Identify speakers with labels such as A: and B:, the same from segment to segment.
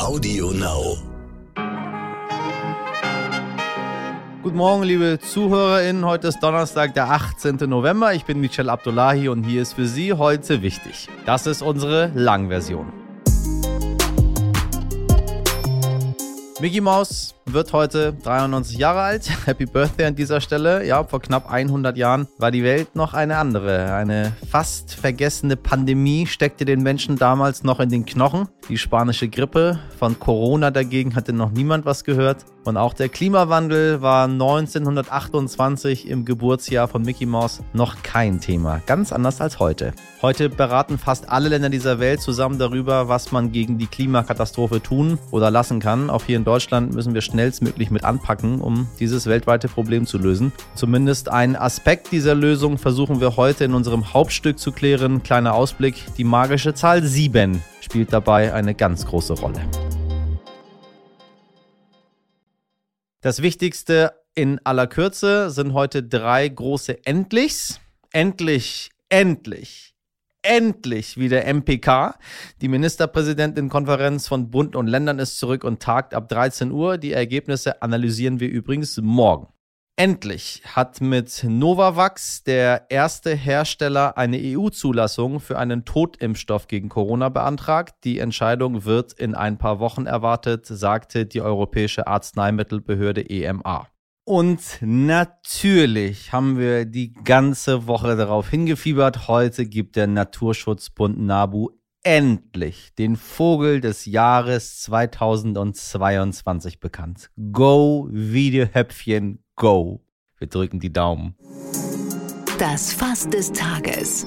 A: Audio Now.
B: Guten Morgen, liebe ZuhörerInnen. Heute ist Donnerstag, der 18. November. Ich bin Michel Abdullahi und hier ist für Sie heute wichtig. Das ist unsere Langversion. Mickey Mouse wird heute 93 Jahre alt. Happy Birthday an dieser Stelle. Ja, vor knapp 100 Jahren war die Welt noch eine andere. Eine fast vergessene Pandemie steckte den Menschen damals noch in den Knochen. Die spanische Grippe. Von Corona dagegen hatte noch niemand was gehört. Und auch der Klimawandel war 1928 im Geburtsjahr von Mickey Mouse noch kein Thema. Ganz anders als heute. Heute beraten fast alle Länder dieser Welt zusammen darüber, was man gegen die Klimakatastrophe tun oder lassen kann. Auch hier in Deutschland müssen wir schnellstmöglich mit anpacken, um dieses weltweite Problem zu lösen. Zumindest einen Aspekt dieser Lösung versuchen wir heute in unserem Hauptstück zu klären. Kleiner Ausblick, die magische Zahl 7 spielt dabei eine ganz große Rolle. Das Wichtigste in aller Kürze sind heute drei große Endlichs. Endlich, endlich, endlich wieder MPK. Die Ministerpräsidentenkonferenz von Bund und Ländern ist zurück und tagt ab 13 Uhr. Die Ergebnisse analysieren wir übrigens morgen. Endlich hat mit Novavax der erste Hersteller eine EU-Zulassung für einen Totimpfstoff gegen Corona beantragt. Die Entscheidung wird in ein paar Wochen erwartet, sagte die Europäische Arzneimittelbehörde EMA. Und natürlich haben wir die ganze Woche darauf hingefiebert. Heute gibt der Naturschutzbund NABU endlich den Vogel des Jahres 2022 bekannt. Go Videohäppchen Go. Wir drücken die Daumen.
C: Das Fass des Tages.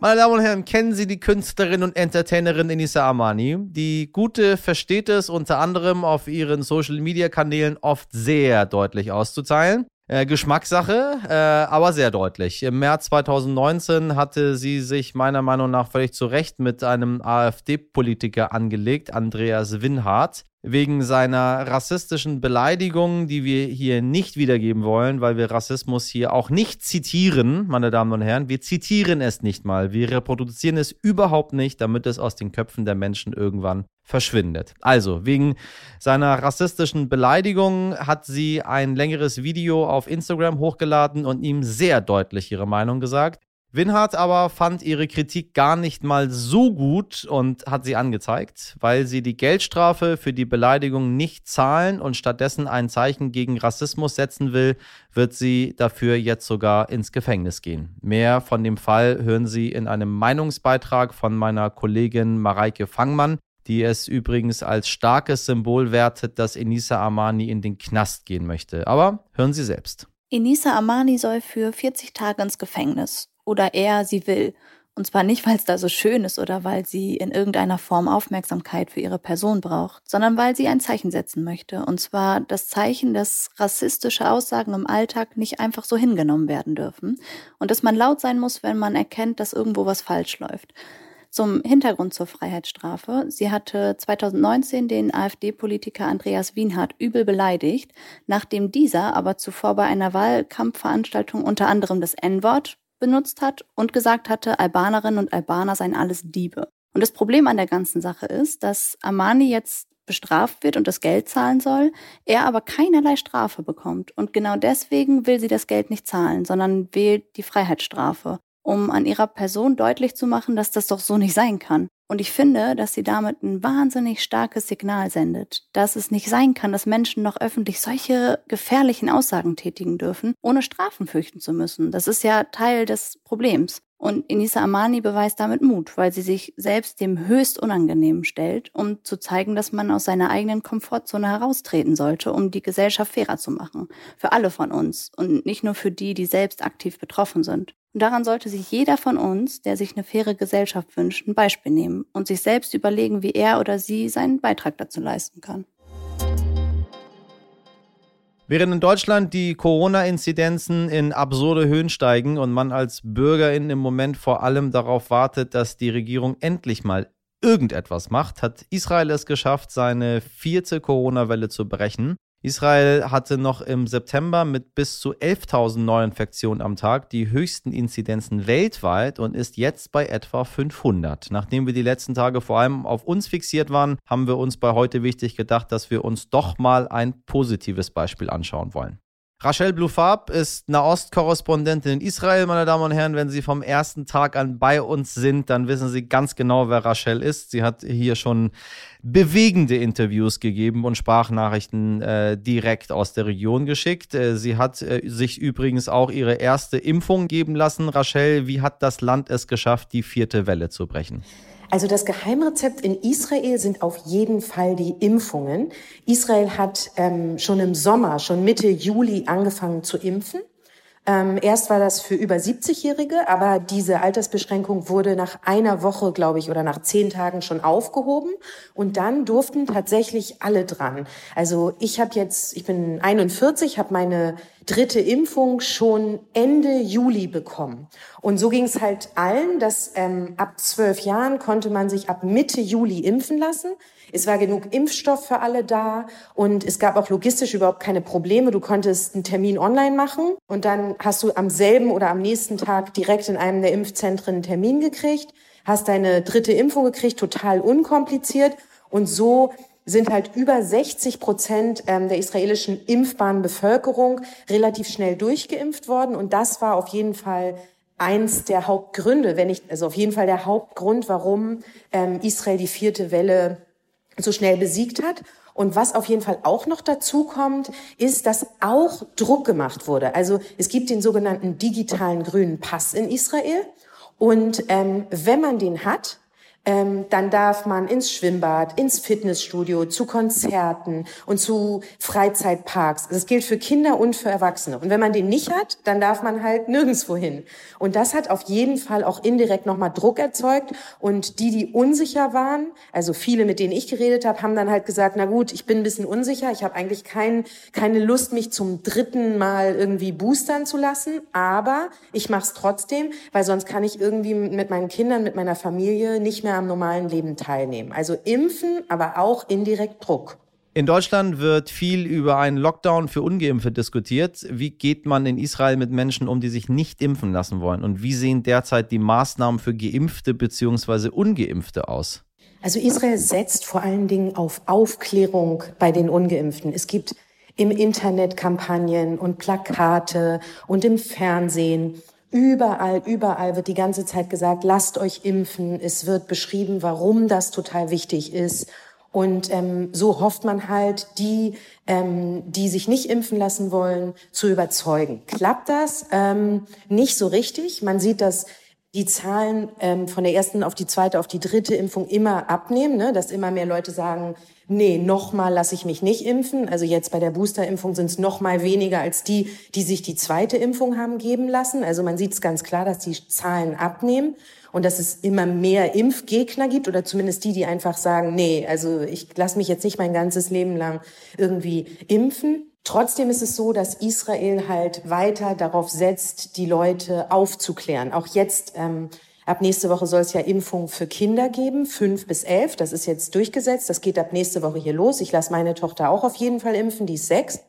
B: Meine Damen und Herren, kennen Sie die Künstlerin und Entertainerin Enisa Amani? Die Gute versteht es unter anderem auf ihren Social-Media-Kanälen oft sehr deutlich auszuteilen. Äh, Geschmackssache, äh, aber sehr deutlich. Im März 2019 hatte sie sich meiner Meinung nach völlig zu Recht mit einem AfD-Politiker angelegt, Andreas Winhardt wegen seiner rassistischen Beleidigungen, die wir hier nicht wiedergeben wollen, weil wir Rassismus hier auch nicht zitieren, meine Damen und Herren. Wir zitieren es nicht mal. Wir reproduzieren es überhaupt nicht, damit es aus den Köpfen der Menschen irgendwann verschwindet. Also, wegen seiner rassistischen Beleidigungen hat sie ein längeres Video auf Instagram hochgeladen und ihm sehr deutlich ihre Meinung gesagt. Winhardt aber fand ihre Kritik gar nicht mal so gut und hat sie angezeigt, weil sie die Geldstrafe für die Beleidigung nicht zahlen und stattdessen ein Zeichen gegen Rassismus setzen will, wird sie dafür jetzt sogar ins Gefängnis gehen. Mehr von dem Fall hören Sie in einem Meinungsbeitrag von meiner Kollegin Mareike Fangmann, die es übrigens als starkes Symbol wertet, dass Enisa Armani in den Knast gehen möchte. Aber hören Sie selbst.
D: Enisa Armani soll für 40 Tage ins Gefängnis oder er sie will. Und zwar nicht, weil es da so schön ist oder weil sie in irgendeiner Form Aufmerksamkeit für ihre Person braucht, sondern weil sie ein Zeichen setzen möchte. Und zwar das Zeichen, dass rassistische Aussagen im Alltag nicht einfach so hingenommen werden dürfen und dass man laut sein muss, wenn man erkennt, dass irgendwo was falsch läuft. Zum Hintergrund zur Freiheitsstrafe. Sie hatte 2019 den AfD-Politiker Andreas Wienhardt übel beleidigt, nachdem dieser aber zuvor bei einer Wahlkampfveranstaltung unter anderem das N-Wort benutzt hat und gesagt hatte, Albanerinnen und Albaner seien alles Diebe. Und das Problem an der ganzen Sache ist, dass Armani jetzt bestraft wird und das Geld zahlen soll, er aber keinerlei Strafe bekommt. Und genau deswegen will sie das Geld nicht zahlen, sondern wählt die Freiheitsstrafe, um an ihrer Person deutlich zu machen, dass das doch so nicht sein kann. Und ich finde, dass sie damit ein wahnsinnig starkes Signal sendet, dass es nicht sein kann, dass Menschen noch öffentlich solche gefährlichen Aussagen tätigen dürfen, ohne Strafen fürchten zu müssen. Das ist ja Teil des Problems. Und Inisa Amani beweist damit Mut, weil sie sich selbst dem höchst Unangenehmen stellt, um zu zeigen, dass man aus seiner eigenen Komfortzone heraustreten sollte, um die Gesellschaft fairer zu machen. Für alle von uns und nicht nur für die, die selbst aktiv betroffen sind. Und daran sollte sich jeder von uns, der sich eine faire Gesellschaft wünscht, ein Beispiel nehmen und sich selbst überlegen, wie er oder sie seinen Beitrag dazu leisten kann.
B: Während in Deutschland die Corona-Inzidenzen in absurde Höhen steigen und man als Bürgerin im Moment vor allem darauf wartet, dass die Regierung endlich mal irgendetwas macht, hat Israel es geschafft, seine vierte Corona-Welle zu brechen. Israel hatte noch im September mit bis zu 11.000 Neuinfektionen am Tag die höchsten Inzidenzen weltweit und ist jetzt bei etwa 500. Nachdem wir die letzten Tage vor allem auf uns fixiert waren, haben wir uns bei heute wichtig gedacht, dass wir uns doch mal ein positives Beispiel anschauen wollen. Rachel Blufab ist Nahost-Korrespondentin in Israel, meine Damen und Herren. Wenn Sie vom ersten Tag an bei uns sind, dann wissen Sie ganz genau, wer Rachel ist. Sie hat hier schon bewegende Interviews gegeben und Sprachnachrichten äh, direkt aus der Region geschickt. Äh, sie hat äh, sich übrigens auch ihre erste Impfung geben lassen. Rachel, wie hat das Land es geschafft, die vierte Welle zu brechen?
A: Also das Geheimrezept in Israel sind auf jeden Fall die Impfungen. Israel hat ähm, schon im Sommer, schon Mitte Juli angefangen zu impfen. Ähm, erst war das für über 70-Jährige, aber diese Altersbeschränkung wurde nach einer Woche, glaube ich, oder nach zehn Tagen schon aufgehoben. Und dann durften tatsächlich alle dran. Also ich habe jetzt, ich bin 41, habe meine dritte Impfung schon Ende Juli bekommen. Und so ging es halt allen, dass ähm, ab zwölf Jahren konnte man sich ab Mitte Juli impfen lassen. Es war genug Impfstoff für alle da und es gab auch logistisch überhaupt keine Probleme. Du konntest einen Termin online machen und dann hast du am selben oder am nächsten Tag direkt in einem der Impfzentren einen Termin gekriegt, hast deine dritte Impfung gekriegt, total unkompliziert und so sind halt über 60 Prozent ähm, der israelischen impfbaren Bevölkerung relativ schnell durchgeimpft worden. Und das war auf jeden Fall eins der Hauptgründe, wenn nicht, also auf jeden Fall der Hauptgrund, warum ähm, Israel die vierte Welle so schnell besiegt hat. Und was auf jeden Fall auch noch dazu kommt, ist, dass auch Druck gemacht wurde. Also es gibt den sogenannten digitalen grünen Pass in Israel. Und ähm, wenn man den hat, ähm, dann darf man ins Schwimmbad, ins Fitnessstudio, zu Konzerten und zu Freizeitparks. Das gilt für Kinder und für Erwachsene. Und wenn man den nicht hat, dann darf man halt nirgendswo hin. Und das hat auf jeden Fall auch indirekt nochmal Druck erzeugt. Und die, die unsicher waren, also viele, mit denen ich geredet habe, haben dann halt gesagt, na gut, ich bin ein bisschen unsicher, ich habe eigentlich kein, keine Lust, mich zum dritten Mal irgendwie boostern zu lassen, aber ich mache es trotzdem, weil sonst kann ich irgendwie mit meinen Kindern, mit meiner Familie nicht mehr am normalen Leben teilnehmen. Also impfen, aber auch indirekt Druck.
B: In Deutschland wird viel über einen Lockdown für Ungeimpfte diskutiert. Wie geht man in Israel mit Menschen um, die sich nicht impfen lassen wollen? Und wie sehen derzeit die Maßnahmen für Geimpfte bzw. Ungeimpfte aus?
A: Also Israel setzt vor allen Dingen auf Aufklärung bei den Ungeimpften. Es gibt im Internet Kampagnen und Plakate und im Fernsehen Überall, überall wird die ganze Zeit gesagt, lasst euch impfen. Es wird beschrieben, warum das total wichtig ist. Und ähm, so hofft man halt, die, ähm, die sich nicht impfen lassen wollen, zu überzeugen. Klappt das? Ähm, nicht so richtig. Man sieht, dass die Zahlen ähm, von der ersten auf die zweite, auf die dritte Impfung immer abnehmen, ne? dass immer mehr Leute sagen, nee, nochmal lasse ich mich nicht impfen. Also jetzt bei der Boosterimpfung sind es nochmal weniger als die, die sich die zweite Impfung haben geben lassen. Also man sieht es ganz klar, dass die Zahlen abnehmen und dass es immer mehr Impfgegner gibt oder zumindest die, die einfach sagen, nee, also ich lasse mich jetzt nicht mein ganzes Leben lang irgendwie impfen. Trotzdem ist es so, dass Israel halt weiter darauf setzt, die Leute aufzuklären. Auch jetzt ähm, Ab nächste Woche soll es ja Impfungen für Kinder geben, fünf bis elf. Das ist jetzt durchgesetzt. Das geht ab nächste Woche hier los. Ich lasse meine Tochter auch auf jeden Fall impfen. Die ist sechs.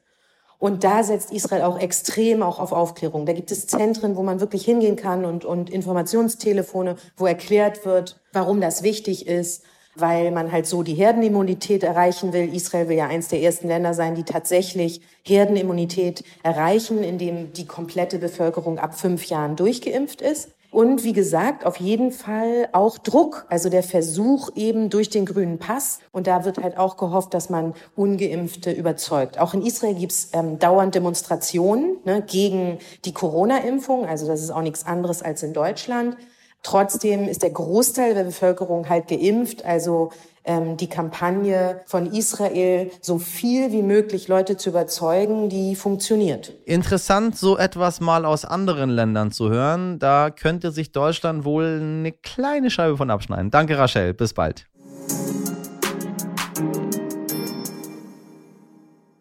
A: Und da setzt Israel auch extrem auch auf Aufklärung. Da gibt es Zentren, wo man wirklich hingehen kann und, und Informationstelefone, wo erklärt wird, warum das wichtig ist, weil man halt so die Herdenimmunität erreichen will. Israel will ja eins der ersten Länder sein, die tatsächlich Herdenimmunität erreichen, indem die komplette Bevölkerung ab fünf Jahren durchgeimpft ist. Und wie gesagt, auf jeden Fall auch Druck, also der Versuch eben durch den grünen Pass. Und da wird halt auch gehofft, dass man ungeimpfte überzeugt. Auch in Israel gibt's ähm, dauernd Demonstrationen ne, gegen die Corona-Impfung. Also das ist auch nichts anderes als in Deutschland. Trotzdem ist der Großteil der Bevölkerung halt geimpft. Also ähm, die Kampagne von Israel, so viel wie möglich Leute zu überzeugen, die funktioniert.
B: Interessant, so etwas mal aus anderen Ländern zu hören. Da könnte sich Deutschland wohl eine kleine Scheibe von abschneiden. Danke, Rachel. Bis bald.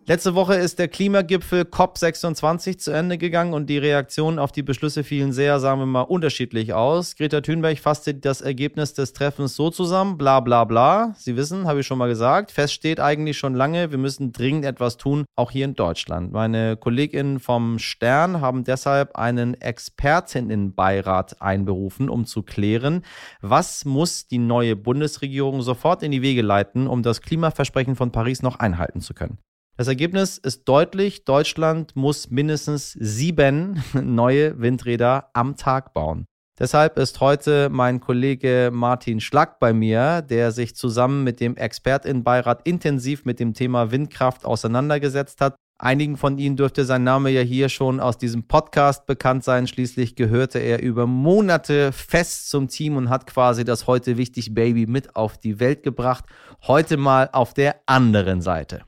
B: Letzte Woche ist der Klimagipfel COP26 zu Ende gegangen und die Reaktionen auf die Beschlüsse fielen sehr, sagen wir mal, unterschiedlich aus. Greta Thunberg fasste das Ergebnis des Treffens so zusammen, bla bla bla. Sie wissen, habe ich schon mal gesagt, fest steht eigentlich schon lange, wir müssen dringend etwas tun, auch hier in Deutschland. Meine KollegInnen vom Stern haben deshalb einen Expertinnenbeirat einberufen, um zu klären, was muss die neue Bundesregierung sofort in die Wege leiten, um das Klimaversprechen von Paris noch einhalten zu können. Das Ergebnis ist deutlich. Deutschland muss mindestens sieben neue Windräder am Tag bauen. Deshalb ist heute mein Kollege Martin Schlack bei mir, der sich zusammen mit dem Expertinnenbeirat intensiv mit dem Thema Windkraft auseinandergesetzt hat. Einigen von Ihnen dürfte sein Name ja hier schon aus diesem Podcast bekannt sein. Schließlich gehörte er über Monate fest zum Team und hat quasi das heute wichtig Baby mit auf die Welt gebracht. Heute mal auf der anderen Seite.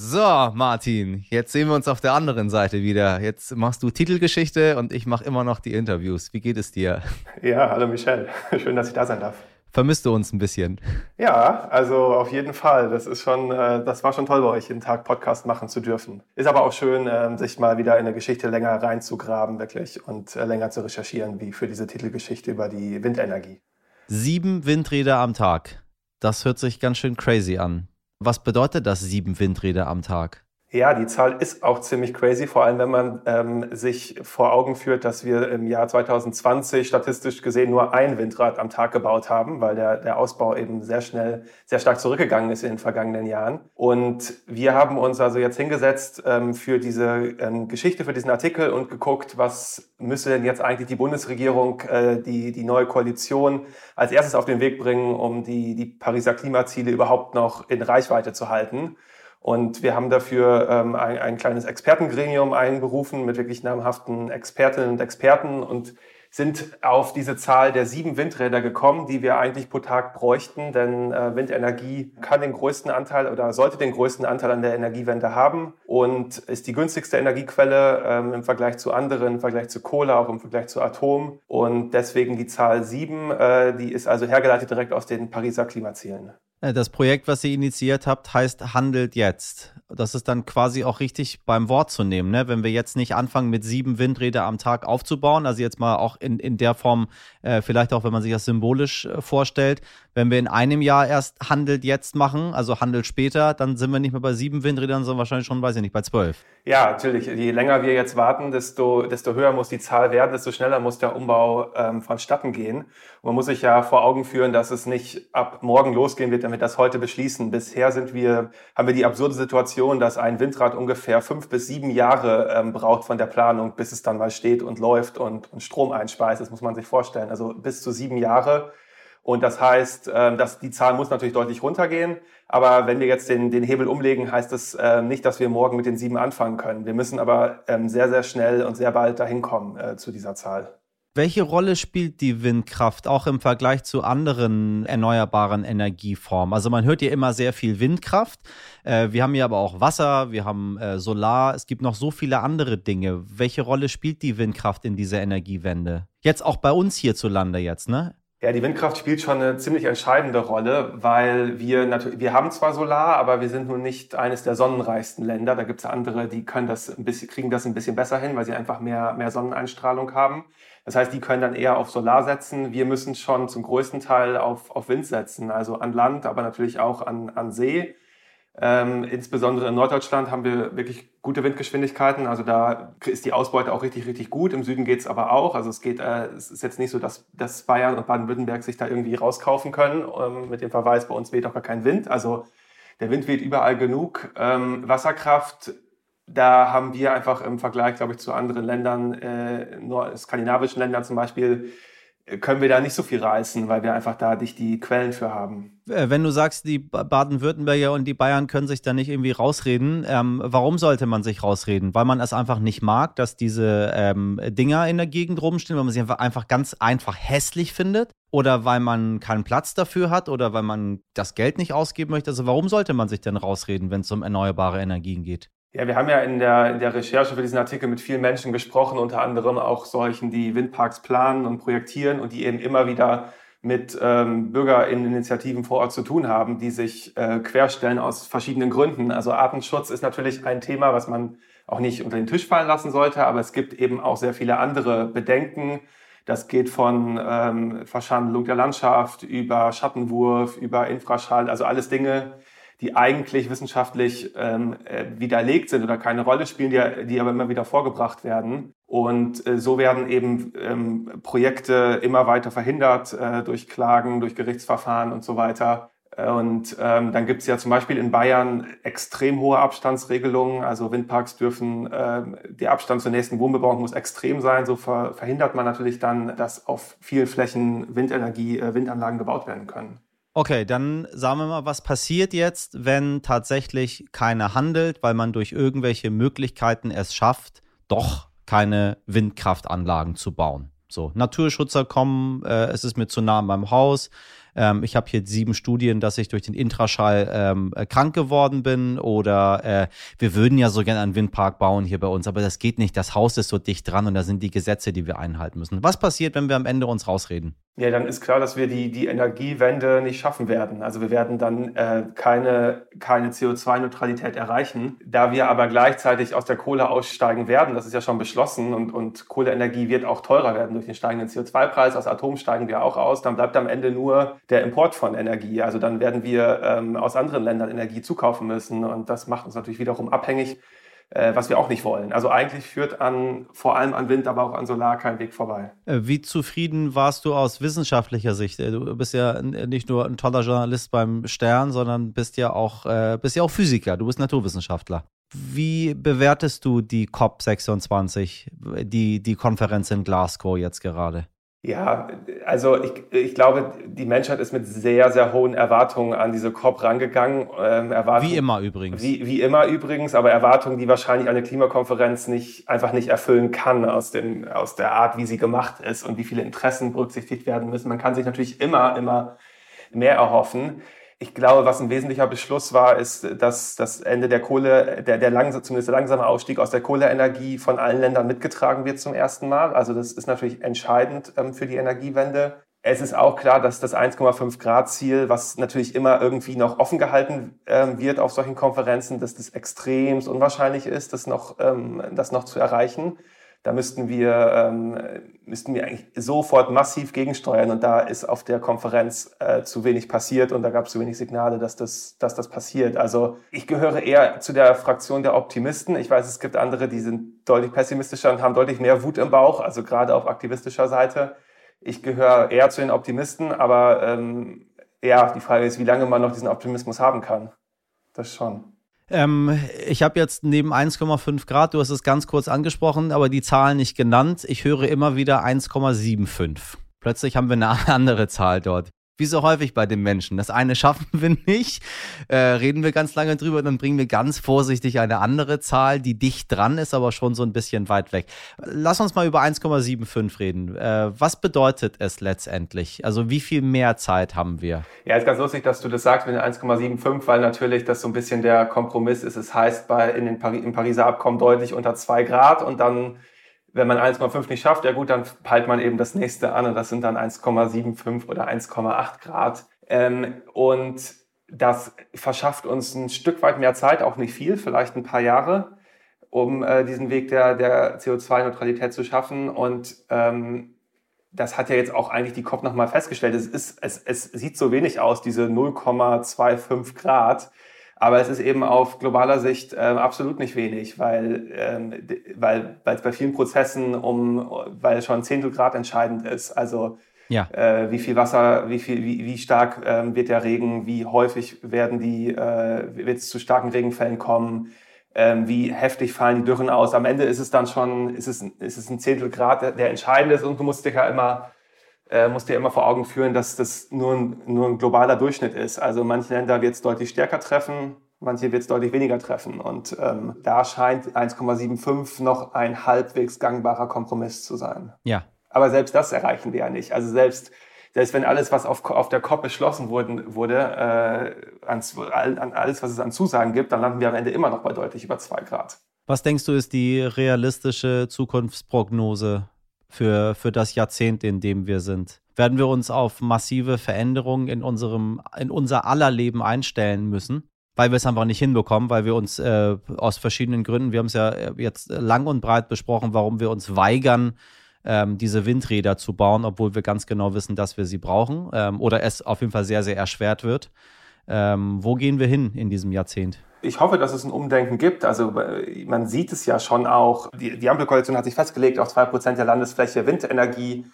B: So, Martin, jetzt sehen wir uns auf der anderen Seite wieder. Jetzt machst du Titelgeschichte und ich mache immer noch die Interviews. Wie geht es dir?
E: Ja, hallo Michelle. Schön, dass ich da sein darf.
B: Vermisst du uns ein bisschen?
E: Ja, also auf jeden Fall. Das ist schon, äh, das war schon toll bei euch, jeden Tag Podcast machen zu dürfen. Ist aber auch schön, ähm, sich mal wieder in eine Geschichte länger reinzugraben, wirklich, und äh, länger zu recherchieren, wie für diese Titelgeschichte über die Windenergie.
B: Sieben Windräder am Tag. Das hört sich ganz schön crazy an. Was bedeutet das sieben Windräder am Tag?
E: Ja, die Zahl ist auch ziemlich crazy, vor allem wenn man ähm, sich vor Augen führt, dass wir im Jahr 2020 statistisch gesehen nur ein Windrad am Tag gebaut haben, weil der, der Ausbau eben sehr schnell, sehr stark zurückgegangen ist in den vergangenen Jahren. Und wir haben uns also jetzt hingesetzt ähm, für diese ähm, Geschichte, für diesen Artikel und geguckt, was müsste denn jetzt eigentlich die Bundesregierung, äh, die, die neue Koalition als erstes auf den Weg bringen, um die, die Pariser Klimaziele überhaupt noch in Reichweite zu halten. Und wir haben dafür ähm, ein, ein kleines Expertengremium einberufen mit wirklich namhaften Expertinnen und Experten und sind auf diese Zahl der sieben Windräder gekommen, die wir eigentlich pro Tag bräuchten, denn äh, Windenergie kann den größten Anteil oder sollte den größten Anteil an der Energiewende haben und ist die günstigste Energiequelle ähm, im Vergleich zu anderen, im Vergleich zu Kohle, auch im Vergleich zu Atom und deswegen die Zahl sieben, äh, die ist also hergeleitet direkt aus den Pariser Klimazielen.
B: Äh, das Projekt, was ihr initiiert habt, heißt Handelt jetzt. Das ist dann quasi auch richtig beim Wort zu nehmen, ne? wenn wir jetzt nicht anfangen, mit sieben Windräder am Tag aufzubauen, also jetzt mal auch in, in der Form, äh, vielleicht auch, wenn man sich das symbolisch äh, vorstellt, wenn wir in einem Jahr erst Handelt jetzt machen, also Handelt später, dann sind wir nicht mehr bei sieben Windrädern, sondern wahrscheinlich schon, weiß ich nicht, bei zwölf.
E: Ja, natürlich. Je länger wir jetzt warten, desto, desto höher muss die Zahl werden, desto schneller muss der Umbau ähm, vonstatten gehen. Man muss sich ja vor Augen führen, dass es nicht ab morgen losgehen wird, wenn wir das heute beschließen. Bisher sind wir, haben wir die absurde Situation, dass ein Windrad ungefähr fünf bis sieben Jahre ähm, braucht von der Planung, bis es dann mal steht und läuft und, und Strom einspeist. Das muss man sich vorstellen. Also bis zu sieben Jahre und das heißt, ähm, dass die Zahl muss natürlich deutlich runtergehen. Aber wenn wir jetzt den, den Hebel umlegen, heißt das äh, nicht, dass wir morgen mit den sieben anfangen können. Wir müssen aber ähm, sehr, sehr schnell und sehr bald dahin kommen äh, zu dieser Zahl.
B: Welche Rolle spielt die Windkraft auch im Vergleich zu anderen erneuerbaren Energieformen? Also man hört ja immer sehr viel Windkraft. Äh, wir haben ja aber auch Wasser, wir haben Solar. Es gibt noch so viele andere Dinge. Welche Rolle spielt die Windkraft in dieser Energiewende? Jetzt auch bei uns hierzulande jetzt, ne?
E: Ja, die Windkraft spielt schon eine ziemlich entscheidende Rolle, weil wir natürlich, wir haben zwar Solar, aber wir sind nun nicht eines der sonnenreichsten Länder. Da gibt es andere, die können das ein bisschen, kriegen das ein bisschen besser hin, weil sie einfach mehr, mehr Sonneneinstrahlung haben. Das heißt, die können dann eher auf Solar setzen. Wir müssen schon zum größten Teil auf, auf Wind setzen, also an Land, aber natürlich auch an, an See. Ähm, insbesondere in Norddeutschland haben wir wirklich gute Windgeschwindigkeiten. Also da ist die Ausbeute auch richtig, richtig gut. Im Süden geht es aber auch. Also es geht, äh, es ist jetzt nicht so, dass, dass Bayern und Baden-Württemberg sich da irgendwie rauskaufen können ähm, mit dem Verweis, bei uns weht auch gar kein Wind. Also der Wind weht überall genug. Ähm, Wasserkraft, da haben wir einfach im Vergleich, glaube ich, zu anderen Ländern, äh, skandinavischen Ländern zum Beispiel, können wir da nicht so viel reißen, weil wir einfach da nicht die Quellen für haben.
B: Äh, wenn du sagst, die Baden-Württemberger und die Bayern können sich da nicht irgendwie rausreden, ähm, warum sollte man sich rausreden? Weil man es einfach nicht mag, dass diese ähm, Dinger in der Gegend rumstehen, weil man sie einfach, einfach ganz einfach hässlich findet? Oder weil man keinen Platz dafür hat oder weil man das Geld nicht ausgeben möchte? Also warum sollte man sich denn rausreden, wenn es um erneuerbare Energien geht?
E: Ja, wir haben ja in der, in der Recherche für diesen Artikel mit vielen Menschen gesprochen, unter anderem auch solchen, die Windparks planen und projektieren und die eben immer wieder mit ähm, Bürgerinitiativen vor Ort zu tun haben, die sich äh, querstellen aus verschiedenen Gründen. Also Artenschutz ist natürlich ein Thema, was man auch nicht unter den Tisch fallen lassen sollte, aber es gibt eben auch sehr viele andere Bedenken. Das geht von ähm, Verschandelung der Landschaft über Schattenwurf, über Infraschall, also alles Dinge, die eigentlich wissenschaftlich ähm, äh, widerlegt sind oder keine Rolle spielen, die, die aber immer wieder vorgebracht werden. Und äh, so werden eben ähm, Projekte immer weiter verhindert äh, durch Klagen, durch Gerichtsverfahren und so weiter. Und ähm, dann gibt es ja zum Beispiel in Bayern extrem hohe Abstandsregelungen. Also Windparks dürfen, äh, der Abstand zur nächsten Wohnbebauung muss extrem sein. So ver verhindert man natürlich dann, dass auf vielen Flächen Windenergie, äh, Windanlagen gebaut werden können.
B: Okay, dann sagen wir mal, was passiert jetzt, wenn tatsächlich keiner handelt, weil man durch irgendwelche Möglichkeiten es schafft, doch keine Windkraftanlagen zu bauen. So, Naturschützer kommen, äh, es ist mir zu nah an meinem Haus, ähm, ich habe hier sieben Studien, dass ich durch den Intraschall ähm, äh, krank geworden bin oder äh, wir würden ja so gerne einen Windpark bauen hier bei uns, aber das geht nicht. Das Haus ist so dicht dran und da sind die Gesetze, die wir einhalten müssen. Was passiert, wenn wir am Ende uns rausreden?
E: Ja, dann ist klar, dass wir die, die Energiewende nicht schaffen werden. Also wir werden dann äh, keine, keine CO2-Neutralität erreichen. Da wir aber gleichzeitig aus der Kohle aussteigen werden, das ist ja schon beschlossen und, und Kohleenergie wird auch teurer werden durch den steigenden CO2-Preis. Aus Atom steigen wir auch aus. Dann bleibt am Ende nur der Import von Energie. Also dann werden wir ähm, aus anderen Ländern Energie zukaufen müssen und das macht uns natürlich wiederum abhängig, äh, was wir auch nicht wollen. Also eigentlich führt an vor allem an Wind, aber auch an Solar kein Weg vorbei.
B: Äh, wie zufrieden warst du aus wissenschaftlicher Sicht? Äh, du bist ja nicht nur ein toller Journalist beim Stern, sondern bist ja auch äh, bist ja auch Physiker. Du bist Naturwissenschaftler. Wie bewertest du die COP 26, die, die Konferenz in Glasgow jetzt gerade?
E: Ja, also ich, ich glaube, die Menschheit ist mit sehr, sehr hohen Erwartungen an diese COP rangegangen.
B: Ähm, wie immer übrigens.
E: Wie, wie immer übrigens, aber Erwartungen, die wahrscheinlich eine Klimakonferenz nicht, einfach nicht erfüllen kann aus, dem, aus der Art, wie sie gemacht ist und wie viele Interessen berücksichtigt werden müssen. Man kann sich natürlich immer, immer mehr erhoffen. Ich glaube, was ein wesentlicher Beschluss war, ist, dass das Ende der Kohle, der, der langsam, zumindest der langsame Ausstieg aus der Kohleenergie von allen Ländern mitgetragen wird zum ersten Mal. Also das ist natürlich entscheidend ähm, für die Energiewende. Es ist auch klar, dass das 1,5 Grad Ziel, was natürlich immer irgendwie noch offen gehalten ähm, wird auf solchen Konferenzen, dass das extremst unwahrscheinlich ist, das noch, ähm, das noch zu erreichen. Da müssten wir, ähm, müssten wir eigentlich sofort massiv gegensteuern und da ist auf der Konferenz äh, zu wenig passiert und da gab es zu wenig Signale, dass das, dass das passiert. Also ich gehöre eher zu der Fraktion der Optimisten. Ich weiß, es gibt andere, die sind deutlich pessimistischer und haben deutlich mehr Wut im Bauch, also gerade auf aktivistischer Seite. Ich gehöre eher zu den Optimisten, aber ähm, ja, die Frage ist, wie lange man noch diesen Optimismus haben kann. Das schon.
B: Ähm, ich habe jetzt neben 1,5 Grad, du hast es ganz kurz angesprochen, aber die Zahlen nicht genannt. Ich höre immer wieder 1,75. Plötzlich haben wir eine andere Zahl dort. Wie so häufig bei den Menschen. Das eine schaffen wir nicht, äh, reden wir ganz lange drüber, dann bringen wir ganz vorsichtig eine andere Zahl, die dicht dran ist, aber schon so ein bisschen weit weg. Lass uns mal über 1,75 reden. Äh, was bedeutet es letztendlich? Also wie viel mehr Zeit haben wir?
E: Ja, ist ganz lustig, dass du das sagst mit den 1,75, weil natürlich das so ein bisschen der Kompromiss ist. Es heißt bei, in den Pari im Pariser Abkommen deutlich unter zwei Grad und dann wenn man 1,5 nicht schafft, ja gut, dann peilt man eben das nächste an und das sind dann 1,75 oder 1,8 Grad. Ähm, und das verschafft uns ein Stück weit mehr Zeit, auch nicht viel, vielleicht ein paar Jahre, um äh, diesen Weg der, der CO2-Neutralität zu schaffen. Und ähm, das hat ja jetzt auch eigentlich die COP nochmal festgestellt. Es, ist, es, es sieht so wenig aus, diese 0,25 Grad. Aber es ist eben auf globaler Sicht äh, absolut nicht wenig, weil, ähm, weil, weil es bei vielen Prozessen um, weil schon Zehntel Grad entscheidend ist. Also ja. äh, wie viel Wasser, wie viel, wie, wie stark ähm, wird der Regen, wie häufig werden die, äh, wird es zu starken Regenfällen kommen, ähm, wie heftig fallen die Dürren aus. Am Ende ist es dann schon, ist es, ist es ein Zehntel Grad, der, der entscheidend ist und du musst dich ja immer äh, musst dir immer vor Augen führen, dass das nur ein, nur ein globaler Durchschnitt ist. Also manche Länder wird es deutlich stärker treffen, manche wird es deutlich weniger treffen. Und ähm, da scheint 1,75 noch ein halbwegs gangbarer Kompromiss zu sein.
B: Ja.
E: Aber selbst das erreichen wir ja nicht. Also selbst, selbst wenn alles, was auf, auf der COP beschlossen wurde, wurde äh, an, an alles, was es an Zusagen gibt, dann landen wir am Ende immer noch bei deutlich über zwei Grad.
B: Was denkst du, ist die realistische Zukunftsprognose für, für das Jahrzehnt, in dem wir sind? Werden wir uns auf massive Veränderungen in unserem, in unser aller Leben einstellen müssen? Weil wir es einfach nicht hinbekommen, weil wir uns äh, aus verschiedenen Gründen, wir haben es ja jetzt lang und breit besprochen, warum wir uns weigern, ähm, diese Windräder zu bauen, obwohl wir ganz genau wissen, dass wir sie brauchen ähm, oder es auf jeden Fall sehr, sehr erschwert wird. Ähm, wo gehen wir hin in diesem Jahrzehnt?
E: Ich hoffe, dass es ein Umdenken gibt. Also man sieht es ja schon auch. Die, die Ampelkoalition hat sich festgelegt, auf zwei Prozent der Landesfläche Windenergie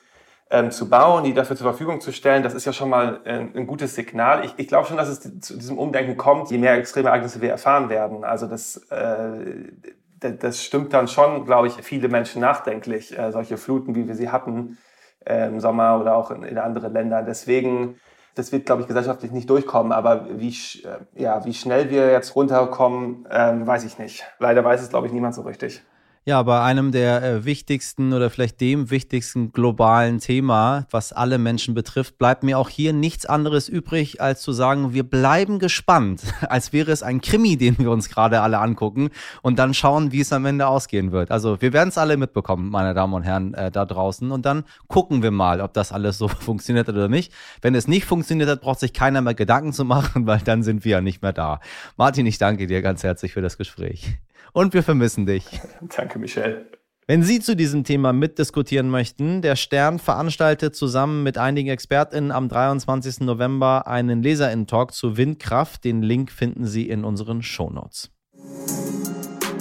E: ähm, zu bauen, die dafür zur Verfügung zu stellen. Das ist ja schon mal ein, ein gutes Signal. Ich, ich glaube schon, dass es zu diesem Umdenken kommt, je mehr extreme Ereignisse wir erfahren werden. Also das, äh, das stimmt dann schon, glaube ich, viele Menschen nachdenklich, äh, solche Fluten, wie wir sie hatten äh, im Sommer oder auch in, in anderen Ländern. Deswegen das wird, glaube ich, gesellschaftlich nicht durchkommen. Aber wie, äh, ja, wie schnell wir jetzt runterkommen, ähm, weiß ich nicht. Leider weiß es, glaube ich, niemand so richtig.
B: Ja, bei einem der äh, wichtigsten oder vielleicht dem wichtigsten globalen Thema, was alle Menschen betrifft, bleibt mir auch hier nichts anderes übrig, als zu sagen, wir bleiben gespannt, als wäre es ein Krimi, den wir uns gerade alle angucken und dann schauen, wie es am Ende ausgehen wird. Also wir werden es alle mitbekommen, meine Damen und Herren äh, da draußen und dann gucken wir mal, ob das alles so funktioniert oder nicht. Wenn es nicht funktioniert hat, braucht sich keiner mehr Gedanken zu machen, weil dann sind wir ja nicht mehr da. Martin, ich danke dir ganz herzlich für das Gespräch und wir vermissen dich.
E: Danke, Michelle.
B: Wenn Sie zu diesem Thema mitdiskutieren möchten, der Stern veranstaltet zusammen mit einigen ExpertInnen am 23. November einen Leserinnen-Talk zu Windkraft. Den Link finden Sie in unseren Shownotes.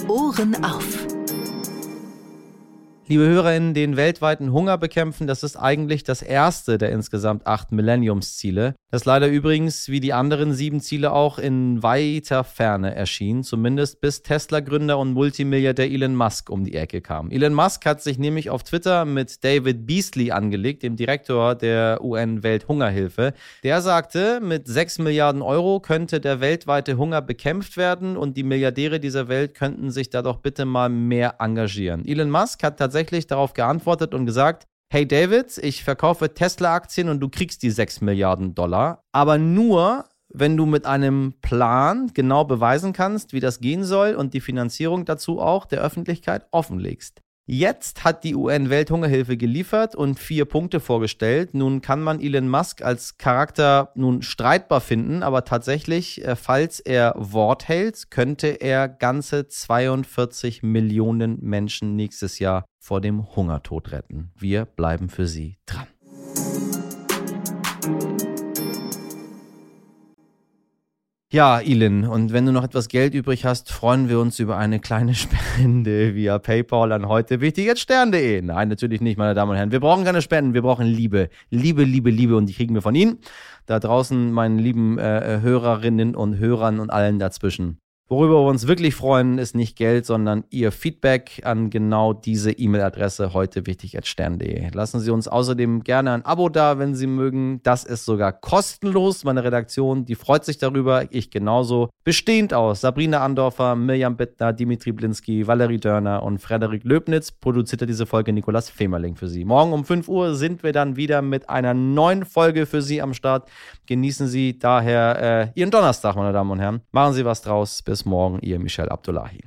C: Ohren auf
B: liebe HörerInnen, den weltweiten Hunger bekämpfen, das ist eigentlich das erste der insgesamt acht Millenniumsziele, das leider übrigens wie die anderen sieben Ziele auch in weiter Ferne erschien, zumindest bis Tesla-Gründer und Multimilliardär Elon Musk um die Ecke kam. Elon Musk hat sich nämlich auf Twitter mit David Beasley angelegt, dem Direktor der UN-Welthungerhilfe. Der sagte, mit sechs Milliarden Euro könnte der weltweite Hunger bekämpft werden und die Milliardäre dieser Welt könnten sich da doch bitte mal mehr engagieren. Elon Musk hat tatsächlich tatsächlich darauf geantwortet und gesagt, hey David, ich verkaufe Tesla-Aktien und du kriegst die 6 Milliarden Dollar, aber nur, wenn du mit einem Plan genau beweisen kannst, wie das gehen soll und die Finanzierung dazu auch der Öffentlichkeit offenlegst. Jetzt hat die UN-Welthungerhilfe geliefert und vier Punkte vorgestellt. Nun kann man Elon Musk als Charakter nun streitbar finden, aber tatsächlich, äh, falls er Wort hält, könnte er ganze 42 Millionen Menschen nächstes Jahr vor dem Hungertod retten. Wir bleiben für Sie dran. Ja, Ilin, und wenn du noch etwas Geld übrig hast, freuen wir uns über eine kleine Spende via PayPal an heute wichtig jetzt stern.de. Nein, natürlich nicht, meine Damen und Herren. Wir brauchen keine Spenden, wir brauchen Liebe. Liebe, Liebe, Liebe und die kriegen wir von Ihnen. Da draußen, meinen lieben äh, Hörerinnen und Hörern und allen dazwischen. Worüber wir uns wirklich freuen, ist nicht Geld, sondern Ihr Feedback an genau diese E-Mail-Adresse heute wichtig at stern.de. Lassen Sie uns außerdem gerne ein Abo da, wenn Sie mögen. Das ist sogar kostenlos. Meine Redaktion, die freut sich darüber. Ich genauso. Bestehend aus Sabrina Andorfer, Mirjam Bittner, Dimitri Blinski, Valerie Dörner und Frederik Löbnitz produzierte diese Folge Nikolas Femerling für Sie. Morgen um 5 Uhr sind wir dann wieder mit einer neuen Folge für Sie am Start. Genießen Sie daher äh, Ihren Donnerstag, meine Damen und Herren. Machen Sie was draus. Bis bis morgen, ihr Michel Abdullahi.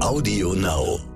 C: Audio Now.